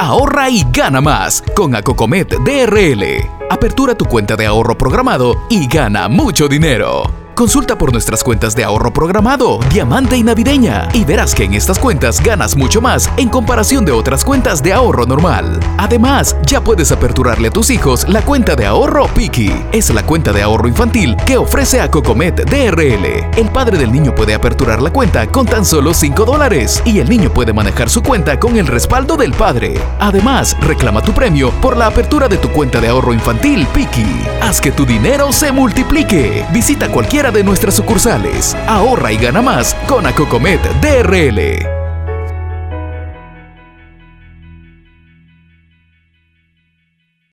Ahorra y gana más con Acocomet DRL. Apertura tu cuenta de ahorro programado y gana mucho dinero. Consulta por nuestras cuentas de ahorro programado, diamante y navideña y verás que en estas cuentas ganas mucho más en comparación de otras cuentas de ahorro normal. Además, ya puedes aperturarle a tus hijos la cuenta de ahorro Piki. Es la cuenta de ahorro infantil que ofrece a Cocomet DRL. El padre del niño puede aperturar la cuenta con tan solo 5 dólares y el niño puede manejar su cuenta con el respaldo del padre. Además, reclama tu premio por la apertura de tu cuenta de ahorro infantil Piki. Haz que tu dinero se multiplique. Visita cualquiera de nuestras sucursales. Ahorra y gana más con Acocomet DRL.